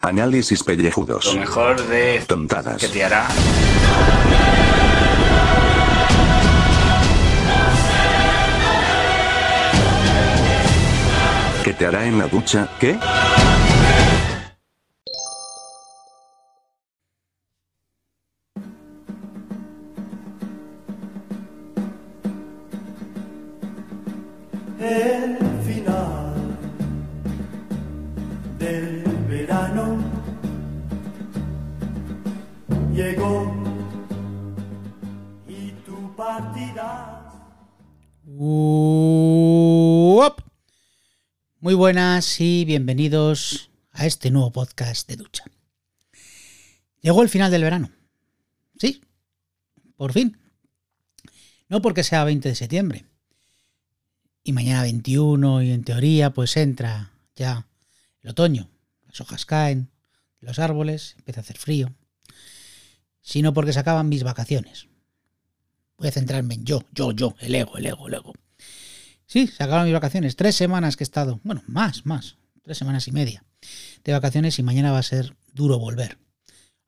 Análisis pellejudos. Lo mejor de Tontadas. que te hará. ¿Qué te hará en la ducha? ¿Qué? el llegó y tu partida. Muy buenas y bienvenidos a este nuevo podcast de ducha. Llegó el final del verano. Sí, por fin. No porque sea 20 de septiembre. Y mañana 21 y en teoría pues entra ya el otoño. Las hojas caen, los árboles, empieza a hacer frío. Sino porque se acaban mis vacaciones. Voy a centrarme en yo, yo, yo, el ego, el ego, el ego. Sí, se acaban mis vacaciones. Tres semanas que he estado. Bueno, más, más. Tres semanas y media de vacaciones y mañana va a ser duro volver.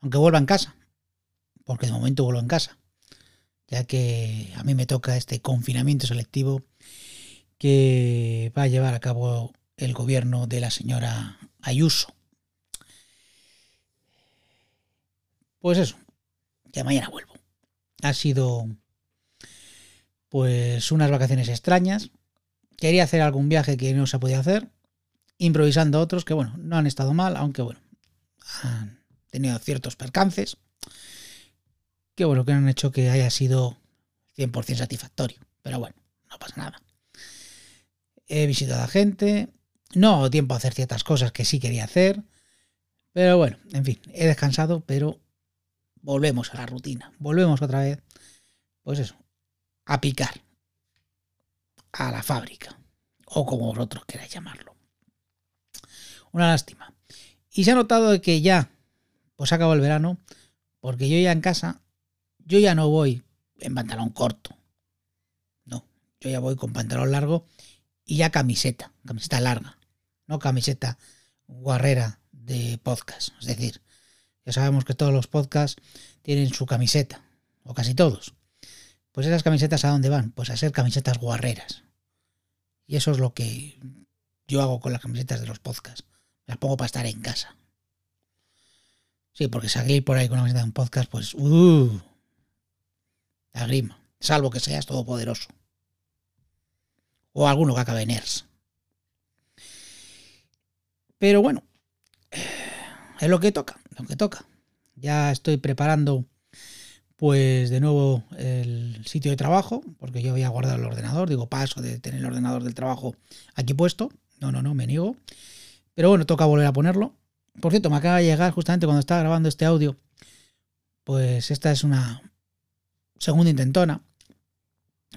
Aunque vuelva en casa. Porque de momento vuelvo en casa. Ya que a mí me toca este confinamiento selectivo que va a llevar a cabo el gobierno de la señora Ayuso. Pues eso, ya mañana vuelvo. Ha sido pues unas vacaciones extrañas. Quería hacer algún viaje que no se podía hacer, improvisando otros que bueno, no han estado mal, aunque bueno, han tenido ciertos percances que bueno, que han hecho que haya sido 100% satisfactorio. Pero bueno, no pasa nada. He visitado a gente, no tiempo a hacer ciertas cosas que sí quería hacer, pero bueno, en fin, he descansado, pero volvemos a la rutina, volvemos otra vez, pues eso, a picar, a la fábrica, o como vosotros queráis llamarlo. Una lástima. Y se ha notado que ya, pues acabado el verano, porque yo ya en casa, yo ya no voy en pantalón corto. No, yo ya voy con pantalón largo y ya camiseta, camiseta larga, no camiseta guarrera de podcast. Es decir, ya sabemos que todos los podcasts tienen su camiseta, o casi todos. Pues esas camisetas a dónde van? Pues a ser camisetas guarreras. Y eso es lo que yo hago con las camisetas de los podcasts. Las pongo para estar en casa. Sí, porque salir por ahí con una camiseta de un podcast, pues, uh, la grima. Salvo que seas todopoderoso. O alguno que acabe en ERS. Pero bueno, es lo que toca, lo que toca. Ya estoy preparando, pues de nuevo el sitio de trabajo, porque yo voy a guardar el ordenador. Digo, paso de tener el ordenador del trabajo aquí puesto. No, no, no, me niego. Pero bueno, toca volver a ponerlo. Por cierto, me acaba de llegar justamente cuando estaba grabando este audio. Pues esta es una segunda intentona.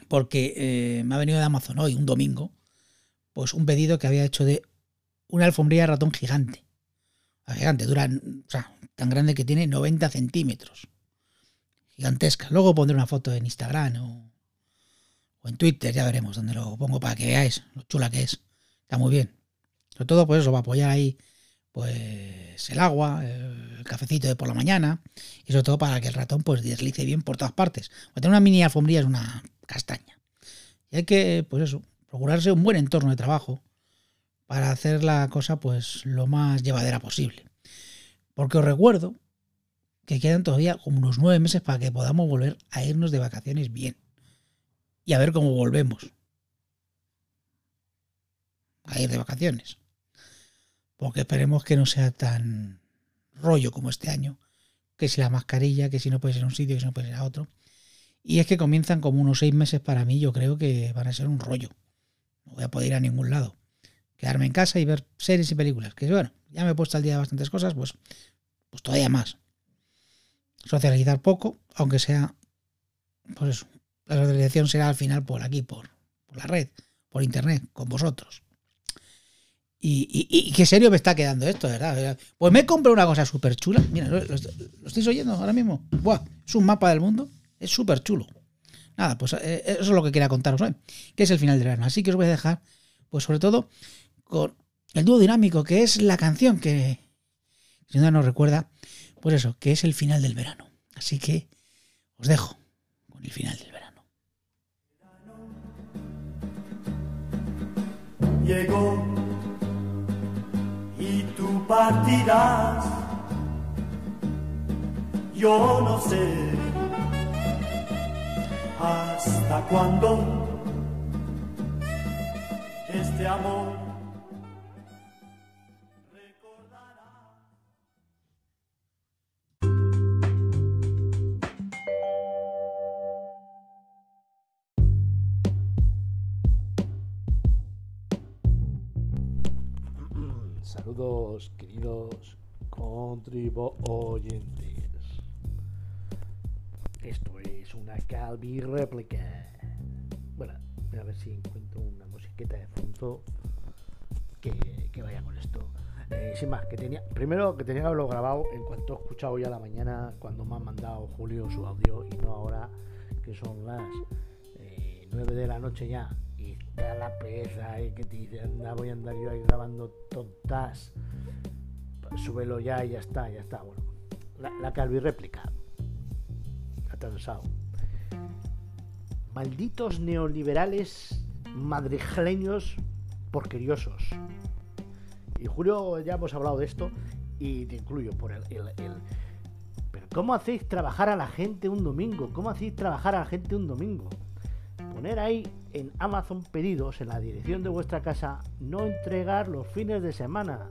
Porque eh, me ha venido de Amazon hoy, un domingo. Pues un pedido que había hecho de una alfombrilla ratón gigante. Gigante, dura, o sea, tan grande que tiene 90 centímetros. Gigantesca. Luego pondré una foto en Instagram o, o en Twitter, ya veremos dónde lo pongo para que veáis lo chula que es. Está muy bien. Sobre todo, pues eso, va a apoyar ahí pues el agua, el cafecito de por la mañana, y sobre todo para que el ratón pues deslice bien por todas partes. Porque tener una mini alfombrilla es una castaña. Y hay que, pues eso, procurarse un buen entorno de trabajo para hacer la cosa pues lo más llevadera posible. Porque os recuerdo que quedan todavía como unos nueve meses para que podamos volver a irnos de vacaciones bien. Y a ver cómo volvemos. A ir de vacaciones. Porque esperemos que no sea tan rollo como este año. Que si la mascarilla, que si no puedes ir a un sitio, que si no puedes ir a otro. Y es que comienzan como unos seis meses para mí, yo creo que van a ser un rollo. No voy a poder ir a ningún lado. Quedarme en casa y ver series y películas. Que bueno, ya me he puesto al día de bastantes cosas, pues, pues todavía más. Socializar poco, aunque sea, pues eso. La socialización será al final por aquí, por, la red, por internet, con vosotros. Y, qué serio me está quedando esto, ¿verdad? Pues me he comprado una cosa súper chula. Mira, ¿lo, lo, lo, estáis oyendo ahora mismo? Buah, es un mapa del mundo. Es súper chulo. Nada, pues eh, eso es lo que quería contaros hoy, que es el final del verano. Así que os voy a dejar, pues sobre todo, con el dúo dinámico, que es la canción que sin duda nos recuerda, pues eso, que es el final del verano. Así que os dejo con el final del verano. llegó y tú partirás. Yo no sé hasta cuándo este amor Saludos, queridos contribuyentes. Esto es una Calvi réplica. Bueno, a ver si encuentro una musiqueta de fondo que, vaya con esto. Eh, sin más, que tenía, primero que tenía haberlo grabado en cuanto he escuchado hoy a la mañana cuando me ha mandado Julio su audio y no ahora que son las eh, 9 de la noche ya y está la pereza y que te dice anda voy a andar yo ahí grabando tontas súbelo ya y ya está, ya está. Bueno la, la Calvi réplica. Atrasado malditos neoliberales madrileños porqueriosos y Julio ya hemos hablado de esto y te incluyo por el, el- el- pero ¿cómo hacéis trabajar a la gente un domingo? ¿Cómo hacéis trabajar a la gente un domingo? Poner ahí en Amazon pedidos en la dirección de vuestra casa, no entregar los fines de semana.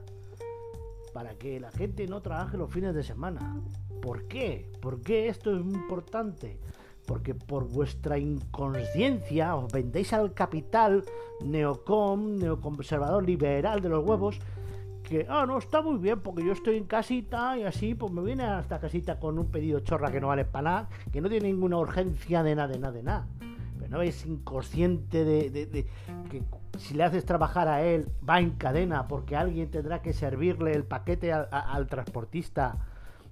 Para que la gente no trabaje los fines de semana. ¿Por qué? ¿Por qué esto es importante? Porque por vuestra inconsciencia os vendéis al capital neocom, neoconservador liberal de los huevos, que, ah, no, está muy bien, porque yo estoy en casita y así, pues me viene a esta casita con un pedido chorra que no vale para nada, que no tiene ninguna urgencia de nada, de nada, de nada. No es inconsciente de, que si le haces trabajar a él, va en cadena, porque alguien tendrá que servirle el paquete al, transportista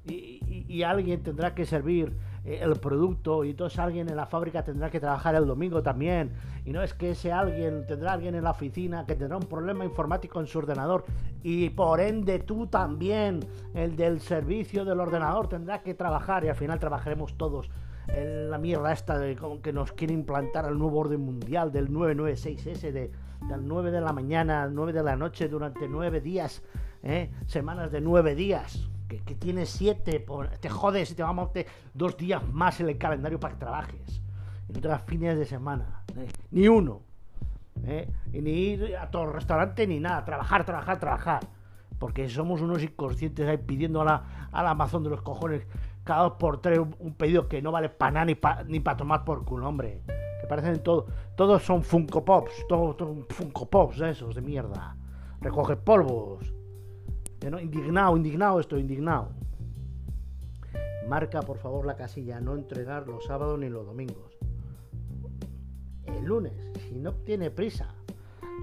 y, y- alguien tendrá que servir eh, el producto y entonces alguien en la fábrica tendrá que trabajar el domingo también. Y no es que ese alguien tendrá alguien en la oficina que tendrá un problema informático en su ordenador y por ende tú también el del servicio del ordenador tendrá que trabajar y al final trabajaremos todos la mierda esta de que nos quiere implantar el nuevo orden mundial del 996S de, del 9 de la mañana al 9 de la noche durante 9 días ¿eh? semanas de 9 días que, que tienes 7 por- te jodes y te vamos a dos días más en el calendario para que trabajes y no tengas fines de semana ¿eh? ni uno ¿eh? ni ir a todo restaurante ni nada trabajar trabajar trabajar porque somos unos inconscientes ahí pidiendo a la, al Amazon de los cojones cada dos por tres un, pedido que no vale para nada ni para tomar por culo, hombre. Que parecen todo, todos son Funko Pops, todos son Funko Pops esos de mierda. Recoge polvos. Indignado, indignado estoy, indignado. Marca por favor la casilla, no entregar los sábados ni los domingos. El lunes, si no tiene prisa,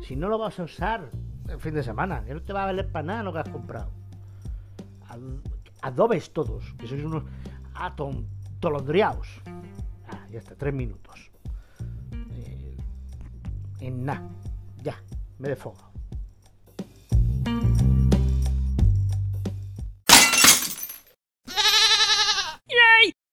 si no lo vas a usar el fin de semana, que no te va a valer para nada lo que has comprado. Ad- Adobes todos, que sois unos atontolondriaos. Ah, ya está, tres minutos. Eh, en nada, ya, me defogo.